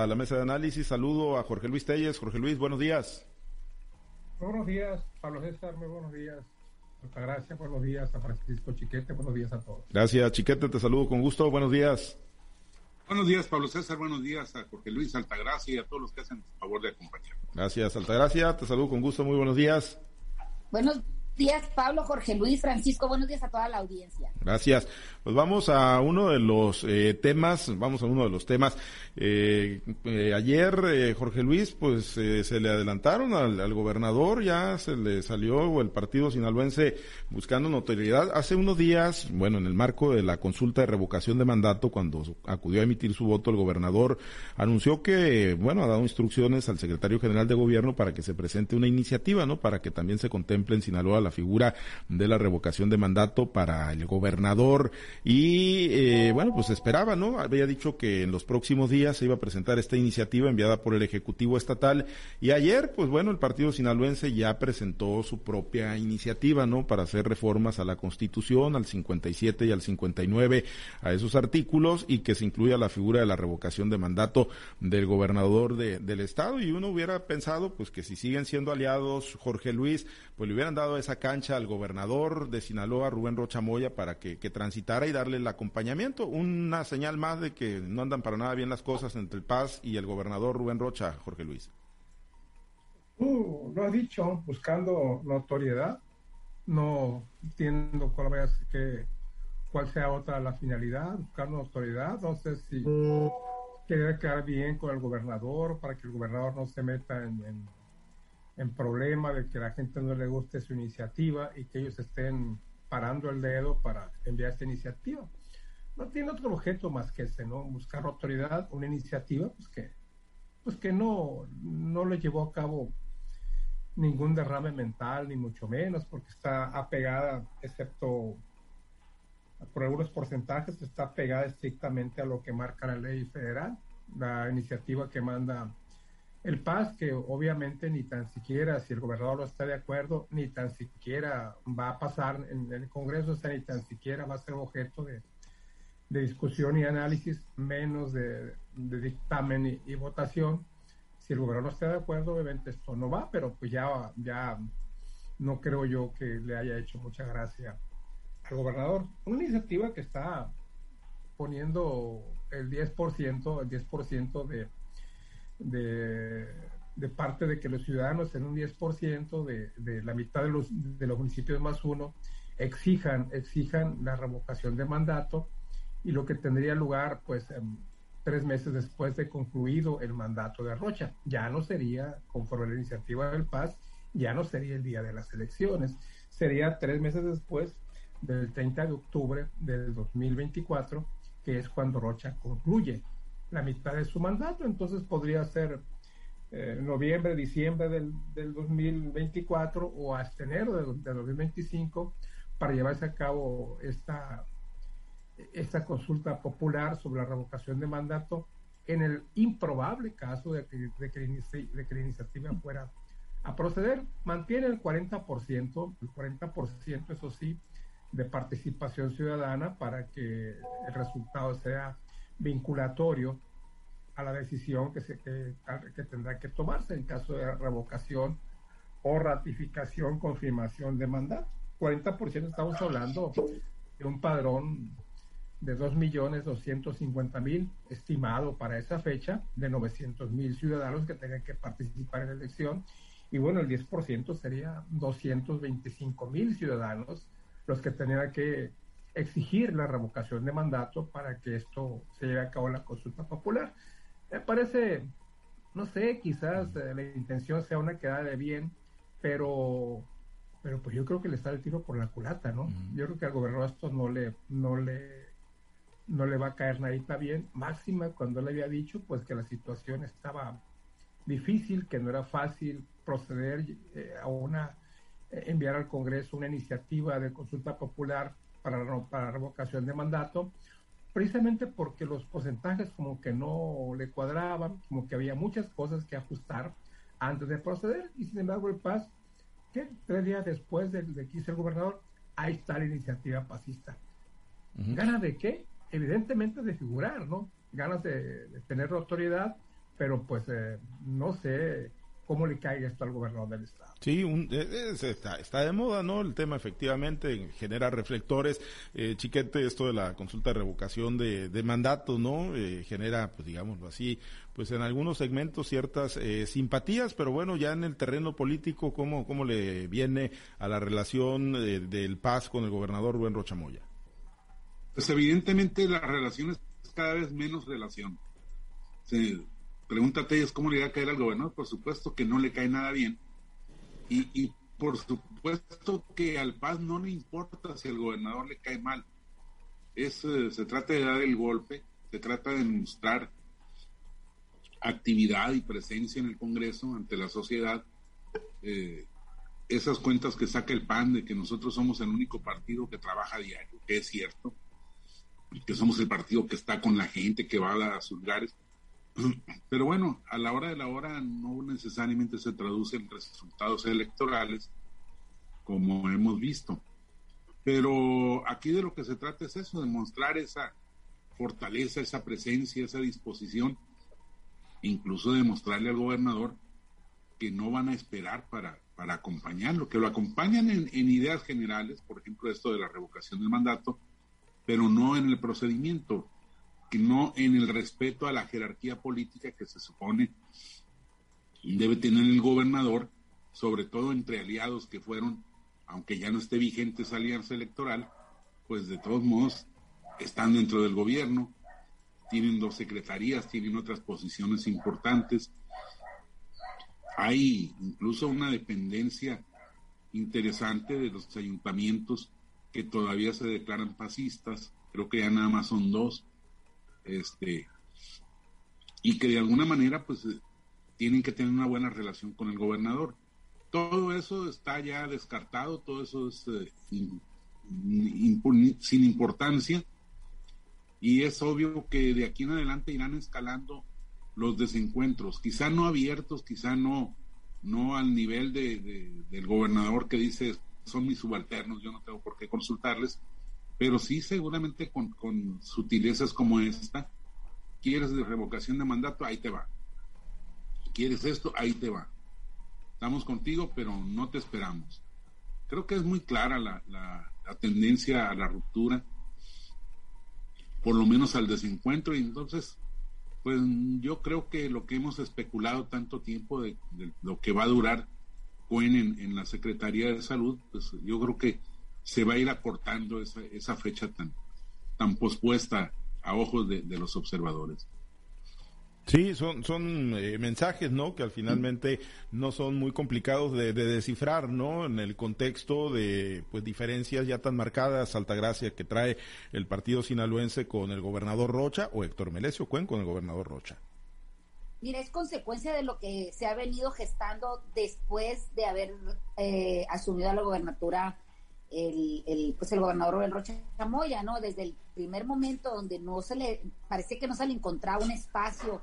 a la mesa de análisis. Saludo a Jorge Luis Telles. Jorge Luis, buenos días. buenos días, Pablo César, muy buenos días. Gracias, buenos días a Francisco Chiquete, buenos días a todos. Gracias, Chiquete, te saludo con gusto. Buenos días. Buenos días, Pablo César. Buenos días a Jorge Luis Altagracia y a todos los que hacen el favor de acompañar. Gracias, Altagracia. Te saludo con gusto. Muy buenos días. Buenos días, Pablo, Jorge Luis, Francisco. Buenos días a toda la audiencia. Gracias. Pues vamos a uno de los eh, temas, vamos a uno de los temas. Eh, eh, ayer, Jorge Luis, pues se le adelantaron al, gobernador, ya se le salió el partido sinaloense buscando notoriedad. Hace unos días, bueno, en el marco de la consulta de revocación de mandato, cuando acudió a emitir su voto, el gobernador anunció que, bueno, ha dado instrucciones al secretario general de gobierno para que se presente una iniciativa, ¿no? Para que también se contemple en Sinaloa figura de la revocación de mandato para el gobernador y eh, bueno, pues esperaba, ¿no? Había dicho que en los próximos días se iba a presentar esta iniciativa enviada por el Ejecutivo Estatal y ayer, pues bueno, el partido sinaloense ya presentó su propia iniciativa, ¿no? Para hacer reformas a la Constitución, al 57 y al 59, a esos artículos y que se incluya la figura de la revocación de mandato del gobernador de, del Estado y uno hubiera pensado, pues que si siguen siendo aliados, Jorge Luis, pues le hubieran dado esa cancha al gobernador de Sinaloa, Rubén Rocha Moya, para que, transitara y darle el acompañamiento. Una señal más de que no andan para nada bien las cosas entre el Paz y el gobernador Rubén Rocha, Jorge Luis. Tú lo has dicho, buscando notoriedad, no entiendo cuál, vaya, que, cuál sea otra la finalidad, buscando notoriedad, no sé si querer quedar bien con el gobernador para que el gobernador no se meta en en problema de que la gente no le guste su iniciativa y que ellos estén parando el dedo para enviar esta iniciativa. No tiene otro objeto más que ese, ¿no? Buscar autoridad, una iniciativa, pues que, pues que no, no le llevó a cabo ningún derrame mental, ni mucho menos, porque está apegada, excepto por algunos porcentajes, está apegada estrictamente a lo que marca la ley federal, la iniciativa que manda el PAS, que obviamente ni tan siquiera, si el gobernador no está de acuerdo, ni tan siquiera va a pasar en el Congreso, o sea, ni tan siquiera va a ser objeto de, discusión y análisis, menos de, dictamen y, votación. Si el gobernador no está de acuerdo, obviamente esto no va, pero pues ya, ya no creo yo que le haya hecho mucha gracia al gobernador. Una iniciativa que está poniendo el 10%, el 10% de de, parte de que los ciudadanos en un 10% de, de la mitad de los, de municipios más uno exijan, exijan la revocación de mandato y lo que tendría lugar pues em, tres meses después de concluido el mandato de Rocha. Ya no sería, conforme la iniciativa del Paz, ya no sería el día de las elecciones, sería tres meses después del 30 de octubre del 2024, que es cuando Rocha concluye la mitad de su mandato, entonces podría ser eh, noviembre, diciembre del, del, 2024 o hasta enero del, 2025 para llevarse a cabo esta, esta consulta popular sobre la revocación de mandato en el improbable caso de que, de de que la iniciativa fuera a proceder. Mantiene el 40%, el 40% eso sí, de participación ciudadana para que el resultado sea vinculatorio a la decisión que, se, que, tendrá que tomarse en caso de revocación o ratificación, confirmación de mandato. 40% estamos hablando de un padrón de 2.250.000 estimado para esa fecha, de 900.000 ciudadanos que tengan que participar en la elección. Y bueno, el 10% sería 225.000 ciudadanos los que tendrían que exigir la revocación de mandato para que esto se lleve a cabo la consulta popular. Me parece, no sé, quizás eh, la intención sea una quedada de bien, pero pero pues yo creo que le está el tiro por la culata, ¿no? Yo creo que al gobernador esto no le, no le, no le va a caer nadita bien. Máxima cuando le había dicho, pues que la situación estaba difícil, que no era fácil proceder eh, a una, eh, enviar al Congreso una iniciativa de consulta popular para, para revocación de mandato, precisamente porque los porcentajes como que no le cuadraban, como que había muchas cosas que ajustar antes de proceder, y sin embargo el PAS, que tres días después de, de que hizo el gobernador, ahí está la iniciativa pasista. ¿Ganas de qué? Evidentemente de figurar, ¿no? Ganas de, tener autoridad, pero pues eh, no sé cómo le caiga esto al gobernador del estado. Sí, un, eh, está, está, de moda, ¿no? El tema efectivamente genera reflectores. Eh, chiquete, esto de la consulta de revocación de, de mandato, ¿no? Eh, genera, pues digámoslo así, pues en algunos segmentos ciertas eh, simpatías, pero bueno, ya en el terreno político, ¿cómo, cómo le viene a la relación del Paz con el gobernador Rubén Rochamoya? Pues evidentemente la relación es cada vez menos relación. Sí Pregúntate es cómo le va a caer al gobernador. Por supuesto que no le cae nada bien. Y, por supuesto que al Paz no le importa si al gobernador le cae mal. Es, eh, se trata de dar el golpe, se trata de mostrar actividad y presencia en el Congreso ante la sociedad. Eh, esas cuentas que saca el PAN de que nosotros somos el único partido que trabaja diario, que es cierto, que somos el partido que está con la gente, que va a sus lugares pero bueno, a la hora de la hora no necesariamente se traducen resultados electorales como hemos visto. Pero aquí de lo que se trata es eso, de mostrar esa fortaleza, esa presencia, esa disposición, incluso de mostrarle al gobernador que no van a esperar para, para acompañarlo, que lo acompañan en, en ideas generales, por ejemplo, esto de la revocación del mandato, pero no en el procedimiento no en el respeto a la jerarquía política que se supone debe tener el gobernador, sobre todo entre aliados que fueron, aunque ya no esté vigente esa alianza electoral, pues de todos modos están dentro del gobierno, tienen dos secretarías, tienen otras posiciones importantes. Hay incluso una dependencia interesante de los ayuntamientos que todavía se declaran fascistas, creo que ya nada más son dos, este, y que de alguna manera pues tienen que tener una buena relación con el gobernador. Todo eso está ya descartado, todo eso es eh, sin importancia y es obvio que de aquí en adelante irán escalando los desencuentros, quizá no abiertos, quizá no, no al nivel de, del gobernador que dice son mis subalternos, yo no tengo por qué consultarles, pero sí seguramente con, con sutilezas como esta, quieres de revocación de mandato, ahí te va. Quieres esto, ahí te va. Estamos contigo, pero no te esperamos. Creo que es muy clara la, la, tendencia a la ruptura, por lo menos al desencuentro, y entonces, pues yo creo que lo que hemos especulado tanto tiempo de, lo que va a durar Cuen en, en la Secretaría de Salud, pues yo creo que se va a ir acortando esa, esa fecha tan, tan pospuesta a ojos de, los observadores. Sí, son, son eh, mensajes, ¿no? Que al finalmente no son muy complicados de, descifrar, ¿no? En el contexto de, pues, diferencias ya tan marcadas, Altagracia, que trae el partido sinaloense con el gobernador Rocha o Héctor Melesio Cuen con el gobernador Rocha. Mira, es consecuencia de lo que se ha venido gestando después de haber eh, asumido la gobernatura el, el, pues el gobernador Rubén Rocha Chamoya, ¿no? Desde el primer momento donde no se le, parece que no se le encontraba un espacio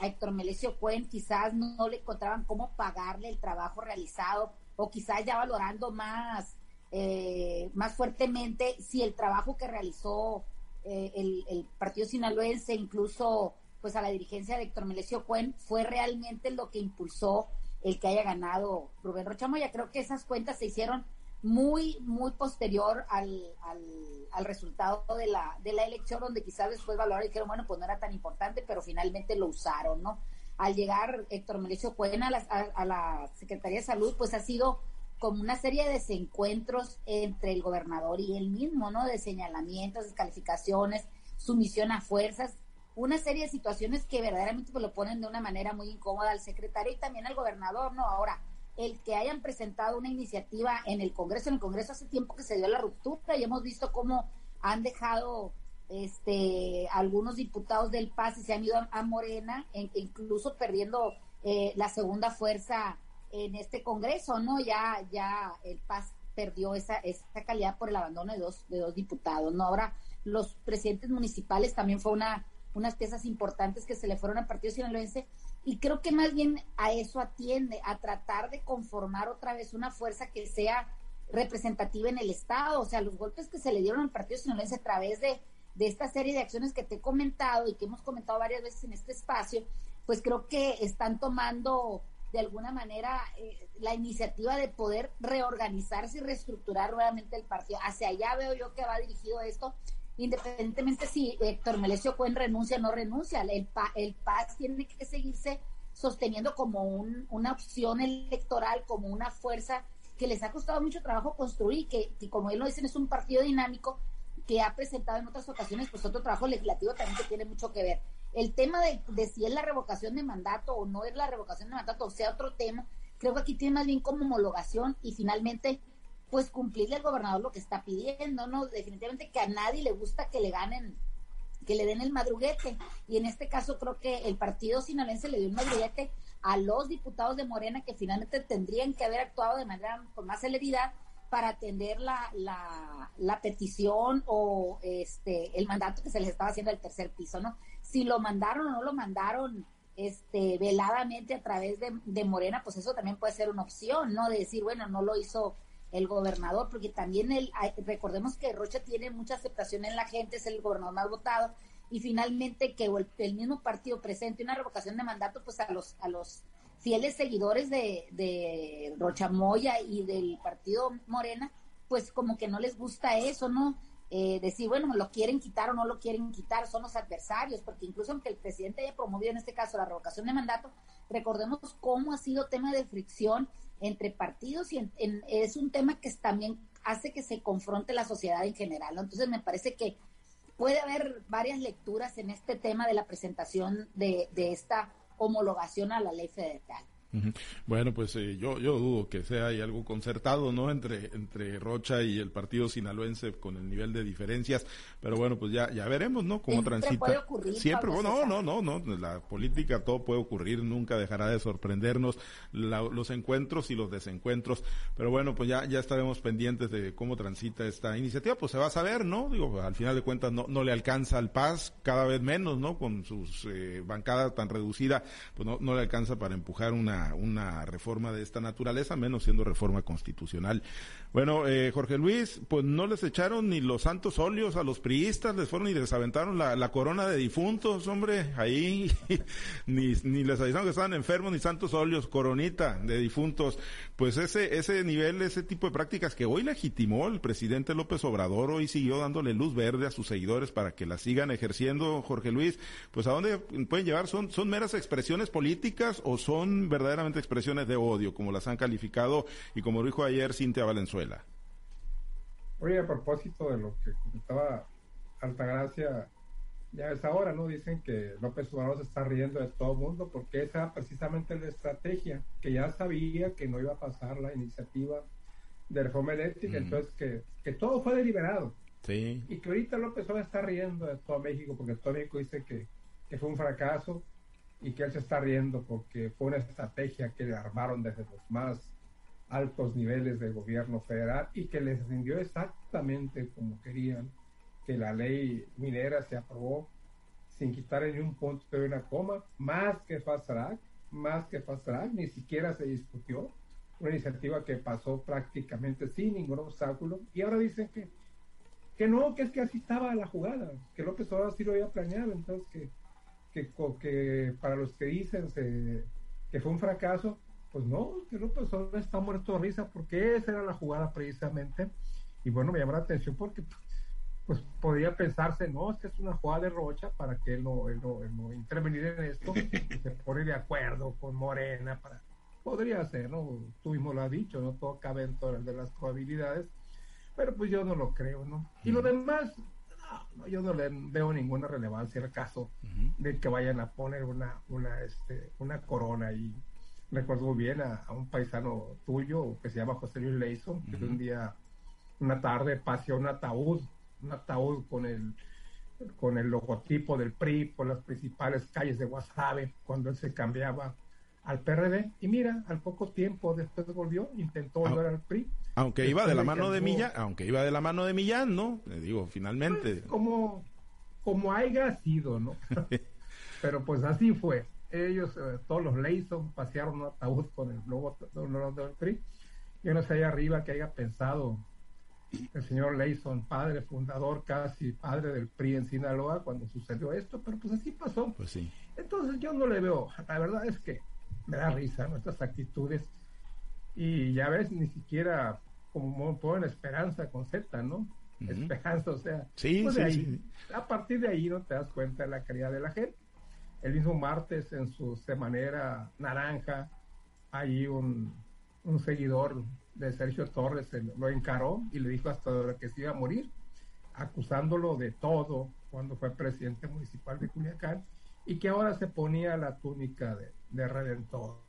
a Héctor Melesio Cuen, quizás no, le encontraban cómo pagarle el trabajo realizado o quizás ya valorando más, eh, más fuertemente si el trabajo que realizó eh, el, el, partido sinaloense, incluso pues a la dirigencia de Héctor Melesio Cuen, fue realmente lo que impulsó el que haya ganado Rubén Rocha Moya. Creo que esas cuentas se hicieron muy, muy posterior al, al, resultado de la, de la elección, donde quizás después valoraron y dijeron, bueno, pues no era tan importante, pero finalmente lo usaron, ¿no? Al llegar Héctor Melicio Cuena a la, a, la Secretaría de Salud, pues ha sido como una serie de desencuentros entre el gobernador y él mismo, ¿no? De señalamientos, descalificaciones, sumisión a fuerzas, una serie de situaciones que verdaderamente pues, lo ponen de una manera muy incómoda al secretario y también al gobernador, ¿no? Ahora, el que hayan presentado una iniciativa en el Congreso. En el Congreso hace tiempo que se dio la ruptura y hemos visto cómo han dejado este algunos diputados del PAS y se han ido a, Morena, e incluso perdiendo eh, la segunda fuerza en este Congreso, ¿no? Ya, ya el PAS perdió esa, esa calidad por el abandono de dos, de dos diputados, ¿no? Ahora, los presidentes municipales también fue una, unas piezas importantes que se le fueron al partido sinaloense y creo que más bien a eso atiende, a tratar de conformar otra vez una fuerza que sea representativa en el Estado. O sea, los golpes que se le dieron al Partido Sinaloense a través de, de esta serie de acciones que te he comentado y que hemos comentado varias veces en este espacio, pues creo que están tomando de alguna manera eh, la iniciativa de poder reorganizarse y reestructurar nuevamente el partido. Hacia allá veo yo que va dirigido esto, independientemente si Héctor Melesio Cuen renuncia o no renuncia. El, el PAS tiene que seguirse sosteniendo como una opción electoral, como una fuerza que les ha costado mucho trabajo construir, que, que como él lo dicen es un partido dinámico que ha presentado en otras ocasiones pues otro trabajo legislativo también que tiene mucho que ver. El tema de, de si es la revocación de mandato o no es la revocación de mandato, o sea, otro tema, creo que aquí tiene más bien como homologación y finalmente pues cumplirle al gobernador lo que está pidiendo, ¿no? Definitivamente que a nadie le gusta que le ganen que le den el madruguete. Y en este caso creo que el partido sinaloense le dio el madruguete a los diputados de Morena que finalmente tendrían que haber actuado de manera con más celeridad para atender la, la, petición o este el mandato que se les estaba haciendo al tercer piso, ¿no? Si lo mandaron o no lo mandaron este veladamente a través de, de Morena, pues eso también puede ser una opción, ¿no? De decir, bueno, no lo hizo el gobernador, porque también el, recordemos que Rocha tiene mucha aceptación en la gente, es el gobernador más votado, y finalmente que el, mismo partido presente una revocación de mandato, pues a los, a los fieles seguidores de, de Rocha Moya y del partido Morena, pues como que no les gusta eso, ¿no? Eh, decir, bueno, lo quieren quitar o no lo quieren quitar, son los adversarios, porque incluso aunque el presidente haya promovido en este caso la revocación de mandato, recordemos cómo ha sido tema de fricción entre partidos y es un tema que también hace que se confronte la sociedad en general. Entonces me parece que puede haber varias lecturas en este tema de la presentación de, de esta homologación a la ley federal. Bueno, pues eh, yo, yo dudo que sea ahí algo concertado, ¿no? Entre, entre Rocha y el partido sinaloense con el nivel de diferencias, pero bueno, pues ya, ya veremos, ¿no? Cómo Siempre transita. Puede ocurrir, Siempre, bueno, no, no, no, no, la política todo puede ocurrir, nunca dejará de sorprendernos los encuentros y los desencuentros, pero bueno, pues ya, ya estaremos pendientes de cómo transita esta iniciativa, pues se va a saber, ¿no? Digo, al final de cuentas no, no le alcanza al Paz, cada vez menos, ¿no? Con sus eh, bancadas tan reducida, pues no, no le alcanza para empujar una reforma de esta naturaleza, menos siendo reforma constitucional. Bueno, eh, Jorge Luis, pues no les echaron ni los santos óleos a los priistas, les fueron y les aventaron la, la corona de difuntos, hombre, ahí, ni, ni les avisaron que estaban enfermos, ni santos óleos, coronita de difuntos. Pues ese, ese nivel, ese tipo de prácticas que hoy legitimó el presidente López Obrador, hoy siguió dándole luz verde a sus seguidores para que la sigan ejerciendo, Jorge Luis, pues a dónde pueden llevar, son, son meras expresiones políticas o son verdaderas expresiones de odio, como las han calificado y como dijo ayer Cintia Valenzuela. Oye, a propósito de lo que comentaba Altagracia, ya es ahora, ¿no? Dicen que López Obrador se está riendo de todo el mundo porque esa era precisamente la estrategia, que ya sabía que no iba a pasar la iniciativa de reforma eléctrica, entonces que, que todo fue deliberado. Sí. Y que ahorita López Obrador está riendo de todo México porque todo México dice que, que fue un fracaso y que él se está riendo porque fue una estrategia que le armaron desde los más altos niveles del gobierno federal y que les rindió exactamente como querían, que la ley minera se aprobó sin quitar ni un punto de una coma, más que fast track, más que fast track, ni siquiera se discutió, una iniciativa que pasó prácticamente sin ningún obstáculo y ahora dicen que que no, que es que así estaba la jugada, que López Obrador sí lo había planeado, entonces que que, que para los que dicen que fue un fracaso, pues no, que López Obrador está muerto de risa porque esa era la jugada precisamente. Y bueno, me llama la atención porque pues podría pensarse, no, es que es una jugada de Rocha para que él no, él no, intervenir en esto, se pone de acuerdo con Morena para podría ser, ¿no? Tú mismo lo has dicho, no todo cabe en todas las probabilidades, pero pues yo no lo creo, ¿no? Y lo demás, yo no le veo ninguna relevancia al caso de que vayan a poner una, una, este, una corona y recuerdo bien a, un paisano tuyo que se llama José Luis Leison, que un día, una tarde, paseó un ataúd, un ataúd con el con el logotipo del PRI por las principales calles de Guasave cuando él se cambiaba al PRD y mira, al poco tiempo después volvió, intentó volver al PRI. Aunque iba de la mano de Millán, aunque iba de la mano de Millán, ¿no? Le digo, finalmente. Pues, como, como haya sido, ¿no? Pero pues así fue. Ellos, eh, todos los Leyson, pasearon un ataúd con el logo del PRI. Yo no sé ahí arriba que haya pensado el señor Leyson, padre fundador, casi padre del PRI en Sinaloa, cuando sucedió esto, pero pues así pasó. Pues sí. Entonces yo no le veo, la verdad es que me da risa nuestras actitudes y ya ves, ni siquiera como ponen esperanza con Z, ¿no? Esperanza, o sea, pues ahí, a partir de ahí no te das cuenta de la calidad de la gente. El mismo martes en su semanera naranja, hay un, un seguidor de Sergio Torres lo encaró y le dijo hasta que se iba a morir, acusándolo de todo cuando fue presidente municipal de Culiacán y que ahora se ponía la túnica de, de redentor.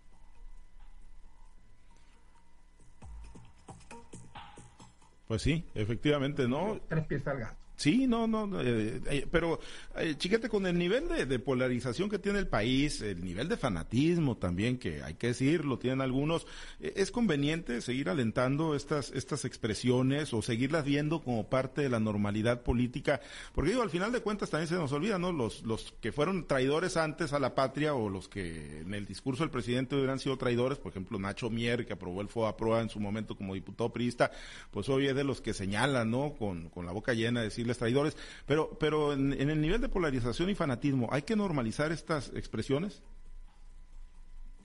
Pues sí, efectivamente, ¿no? Tres al gato. Sí, no, no, eh, eh, pero eh, chiquete, con el nivel de, polarización que tiene el país, el nivel de fanatismo también, que hay que decirlo, tienen algunos, es conveniente seguir alentando estas, estas expresiones o seguirlas viendo como parte de la normalidad política, porque digo, al final de cuentas también se nos olvida, ¿no? Los, los que fueron traidores antes a la patria o los que en el discurso del presidente hubieran sido traidores, por ejemplo, Nacho Mier, que aprobó el FOA en su momento como diputado priista, pues hoy es de los que señalan, ¿no? Con, con la boca llena de decir traidores, pero, pero en, el nivel de polarización y fanatismo, ¿hay que normalizar estas expresiones?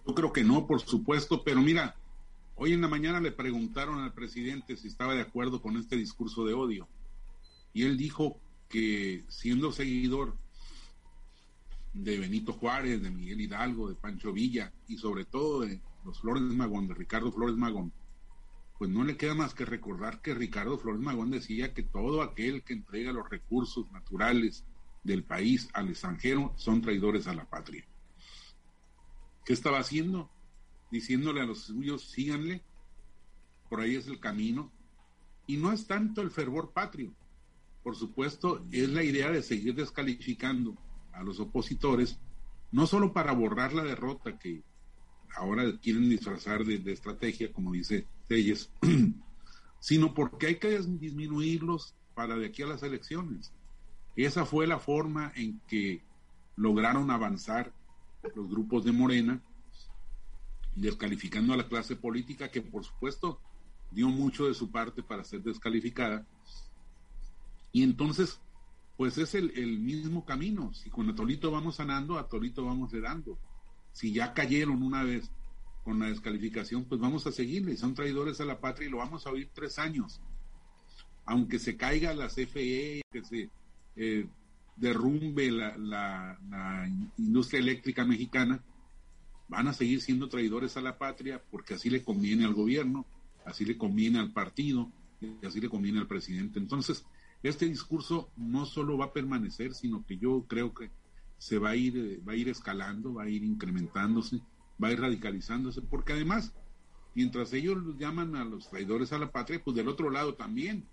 Yo creo que no, por supuesto, pero mira, hoy en la mañana le preguntaron al presidente si estaba de acuerdo con este discurso de odio. Y él dijo que siendo seguidor de Benito Juárez, de Miguel Hidalgo, de Pancho Villa y sobre todo de los Flores Magón, de Ricardo Flores Magón, pues no le queda más que recordar que Ricardo Flores Magón decía que todo aquel que entrega los recursos naturales del país al extranjero son traidores a la patria. ¿Qué estaba haciendo? Diciéndole a los suyos, síganle, por ahí es el camino. Y no es tanto el fervor patrio, por supuesto, es la idea de seguir descalificando a los opositores, no solo para borrar la derrota que ahora quieren disfrazar de, estrategia, como dice Sino porque hay que disminuirlos para de aquí a las elecciones. Esa fue la forma en que lograron avanzar los grupos de Morena, descalificando a la clase política, que por supuesto dio mucho de su parte para ser descalificada. Y entonces, pues es el, mismo camino. Si con Atolito vamos sanando, Atolito vamos heredando si ya cayeron una vez con la descalificación, pues vamos a seguirle. Son traidores a la patria y lo vamos a oír tres años. Aunque se caiga la CFE, que se eh, derrumbe la, la, industria eléctrica mexicana, van a seguir siendo traidores a la patria porque así le conviene al gobierno, así le conviene al partido y así le conviene al presidente. Entonces, este discurso no solo va a permanecer, sino que yo creo que se va a ir, va a ir escalando, va a ir incrementándose, va a ir radicalizándose, porque además, mientras ellos llaman a los traidores a la patria, pues del otro lado también,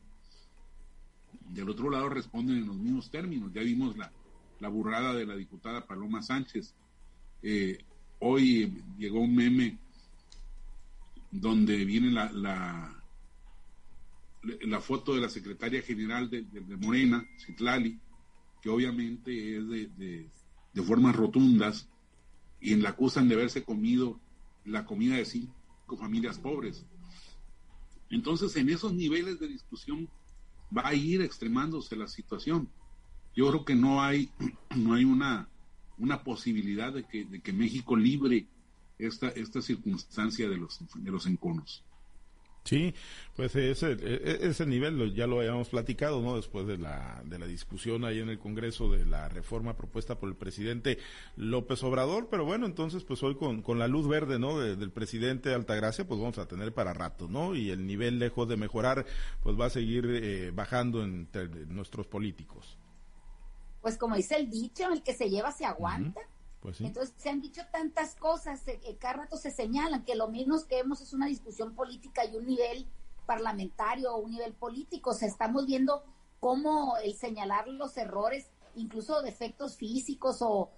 del otro lado responden en los mismos términos. Ya vimos la, la burrada de la diputada Paloma Sánchez. Eh, hoy llegó un meme donde viene la, la, la foto de la secretaria general de, de Morena, Citlali, que obviamente es de, de formas rotundas y la acusan de haberse comido la comida de cinco familias pobres. Entonces, en esos niveles de discusión va a ir extremándose la situación. Yo creo que no hay, no hay una, una posibilidad de que, de que México libre esta, esta circunstancia de los, de los enconos. Sí, pues ese, e, ese nivel ya lo habíamos platicado, ¿no? Después de la, de la discusión ahí en el Congreso de la reforma propuesta por el presidente López Obrador, pero bueno, entonces pues hoy con, con la luz verde, ¿no? del presidente Altagracia, pues vamos a tener para rato, ¿no? Y el nivel lejos de mejorar, pues va a seguir eh, bajando entre nuestros políticos. Pues como dice el dicho, el que se lleva se aguanta. Pues Entonces se han dicho tantas cosas, eh, cada rato se señalan que lo mismo que vemos es una discusión política y un nivel parlamentario o un nivel político. se estamos viendo cómo el señalar los errores, incluso defectos físicos o,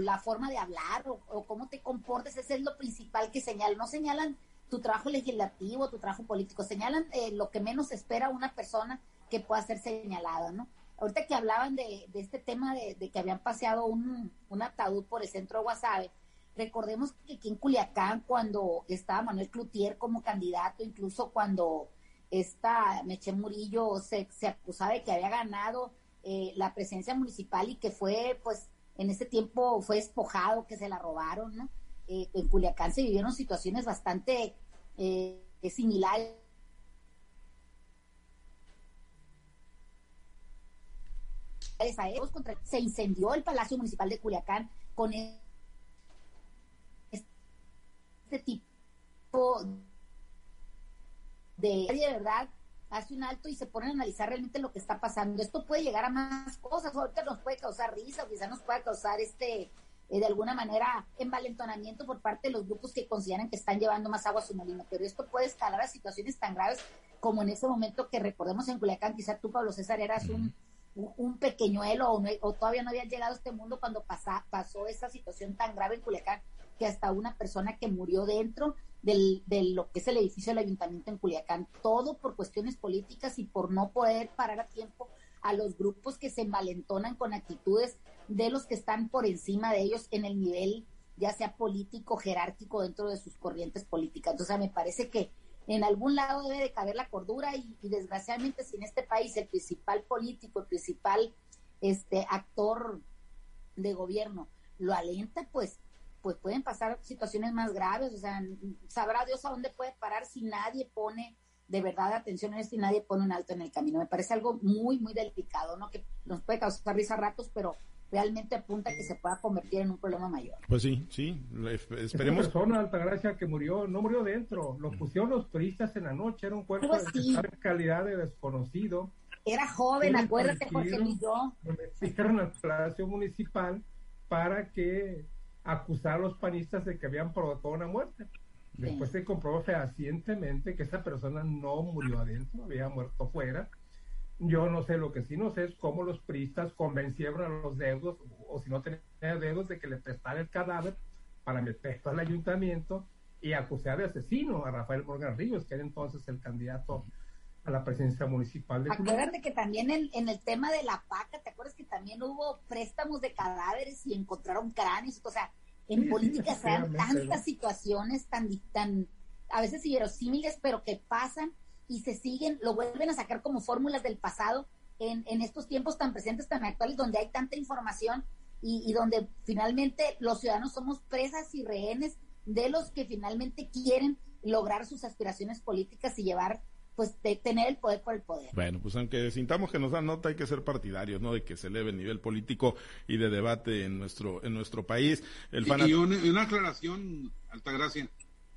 la forma de hablar o, cómo te comportes, ese es lo principal que señalan. No señalan tu trabajo legislativo, tu trabajo político, señalan eh, lo que menos espera una persona que pueda ser señalada, ¿no? Ahorita que hablaban de, este tema de, que habían paseado un, ataúd por el centro de Guasave, recordemos que aquí en Culiacán, cuando estaba Manuel Cloutier como candidato, incluso cuando esta Meche Murillo se, se acusaba de que había ganado eh, la presencia municipal y que fue pues en ese tiempo fue despojado, que se la robaron, ¿no? Eh, en Culiacán se vivieron situaciones bastante eh, similares. Se incendió el Palacio Municipal de Culiacán con este tipo de, de verdad hace un alto y se pone a analizar realmente lo que está pasando. Esto puede llegar a más cosas, ahorita nos puede causar risa, o quizás nos puede causar este eh, de alguna manera envalentonamiento por parte de los grupos que consideran que están llevando más agua a su molino, pero esto puede escalar a situaciones tan graves como en ese momento que recordemos en Culiacán, quizás tú, Pablo César, eras un, un pequeñuelo o, o todavía no habías llegado a este mundo cuando pasó esa situación tan grave en Culiacán que hasta una persona que murió dentro del, de lo que es el edificio del ayuntamiento en Culiacán, todo por cuestiones políticas y por no poder parar a tiempo a los grupos que se envalentonan con actitudes de los que están por encima de ellos en el nivel ya sea político, jerárquico dentro de sus corrientes políticas. Entonces, me parece que en algún lado debe de caber la cordura y, desgraciadamente si en este país el principal político, el principal este actor de gobierno lo alenta, pues pues pueden pasar situaciones más graves, o sea, sabrá Dios a dónde puede parar si nadie pone de verdad atención en esto y nadie pone un alto en el camino. Me parece algo muy, muy delicado, ¿no? Que nos puede causar risa a ratos, pero realmente apunta a que se pueda convertir en un problema mayor. Pues sí, sí, esperemos. Esa persona, Altagracia, que murió, no murió dentro, lo pusieron los turistas en la noche, era un cuerpo de calidad de desconocido. Era joven, acuérdate, Jorge y yo. Me al Palacio Municipal para que acusar a los panistas de que habían provocado una muerte. Después se comprobó fehacientemente que esa persona no murió adentro, había muerto fuera. Yo no sé, lo que sí no sé es cómo los priistas convencieron a los deudos, o si no tenían deudos, de que le prestaran el cadáver para meterlo al ayuntamiento y acusar de asesino a Rafael Morgan Ríos, que era entonces el candidato a la presidencia municipal de Acuérdate que también en, en, el tema de la paca, ¿te acuerdas que también hubo préstamos de cadáveres y encontraron cráneos? O sea, en política se dan tantas situaciones tan, tan, a veces inverosímiles, pero que pasan y se siguen, lo vuelven a sacar como fórmulas del pasado en, en estos tiempos tan presentes, tan actuales, donde hay tanta información y, y donde finalmente los ciudadanos somos presas y rehenes de los que finalmente quieren lograr sus aspiraciones políticas y llevar pues de tener el poder por el poder. Bueno, pues aunque sintamos que nos dan nota, hay que ser partidarios, ¿no? De que se eleve el nivel político y de debate en nuestro en nuestro país. El y, y una, una, aclaración, Altagracia.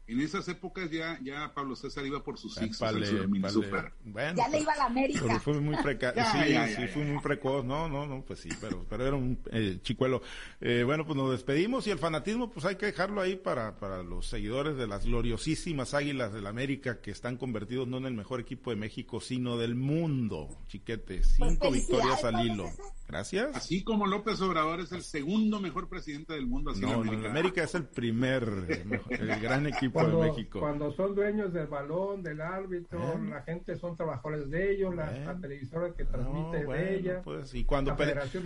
En esas épocas ya, ya Pablo César iba por sus hijos ya le pues, iba a la América. fue muy precoz, sí, sí, fue muy precoz, no, no, no, pues sí, pero, pero era un eh, chicuelo. Eh, bueno, pues nos despedimos y el fanatismo, pues hay que dejarlo ahí para, para los seguidores de las gloriosísimas águilas del América que están convertidos no en el mejor equipo de México, sino del mundo, chiquete. Cinco pues victorias al hilo. Gracias. Así como López Obrador es el segundo mejor presidente del mundo. Así no, América. América es el primer, el gran equipo de México. Cuando son dueños del balón, del árbitro, la gente son trabajadores de ellos, la, televisora que transmite de ella. Pues, y cuando,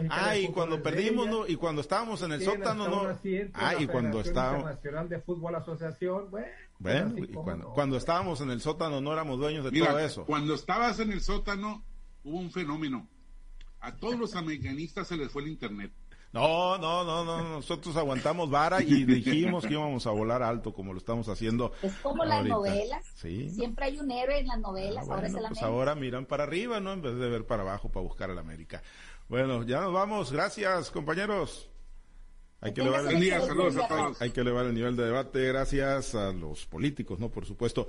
ah, y cuando perdimos, ¿no? y cuando estábamos en el sótano, ¿no? Ah, y cuando estábamos. Nacional de Fútbol Asociación, bueno. Bueno, y cuando, cuando estábamos en el sótano no éramos dueños de todo eso. Cuando estabas en el sótano hubo un fenómeno a todos los americanistas se les fue el internet. No, no, no, no, nosotros aguantamos vara y dijimos que íbamos a volar alto como lo estamos haciendo. Es como las novelas. Sí. Siempre hay un héroe en las novelas, ah, ahora es el Pues ahora miran para arriba, ¿no? En vez de ver para abajo para buscar a la América. Bueno, ya nos vamos. Gracias, compañeros. Hay que, elevar el, hay que elevar el nivel de debate gracias a los políticos, ¿no? Por supuesto.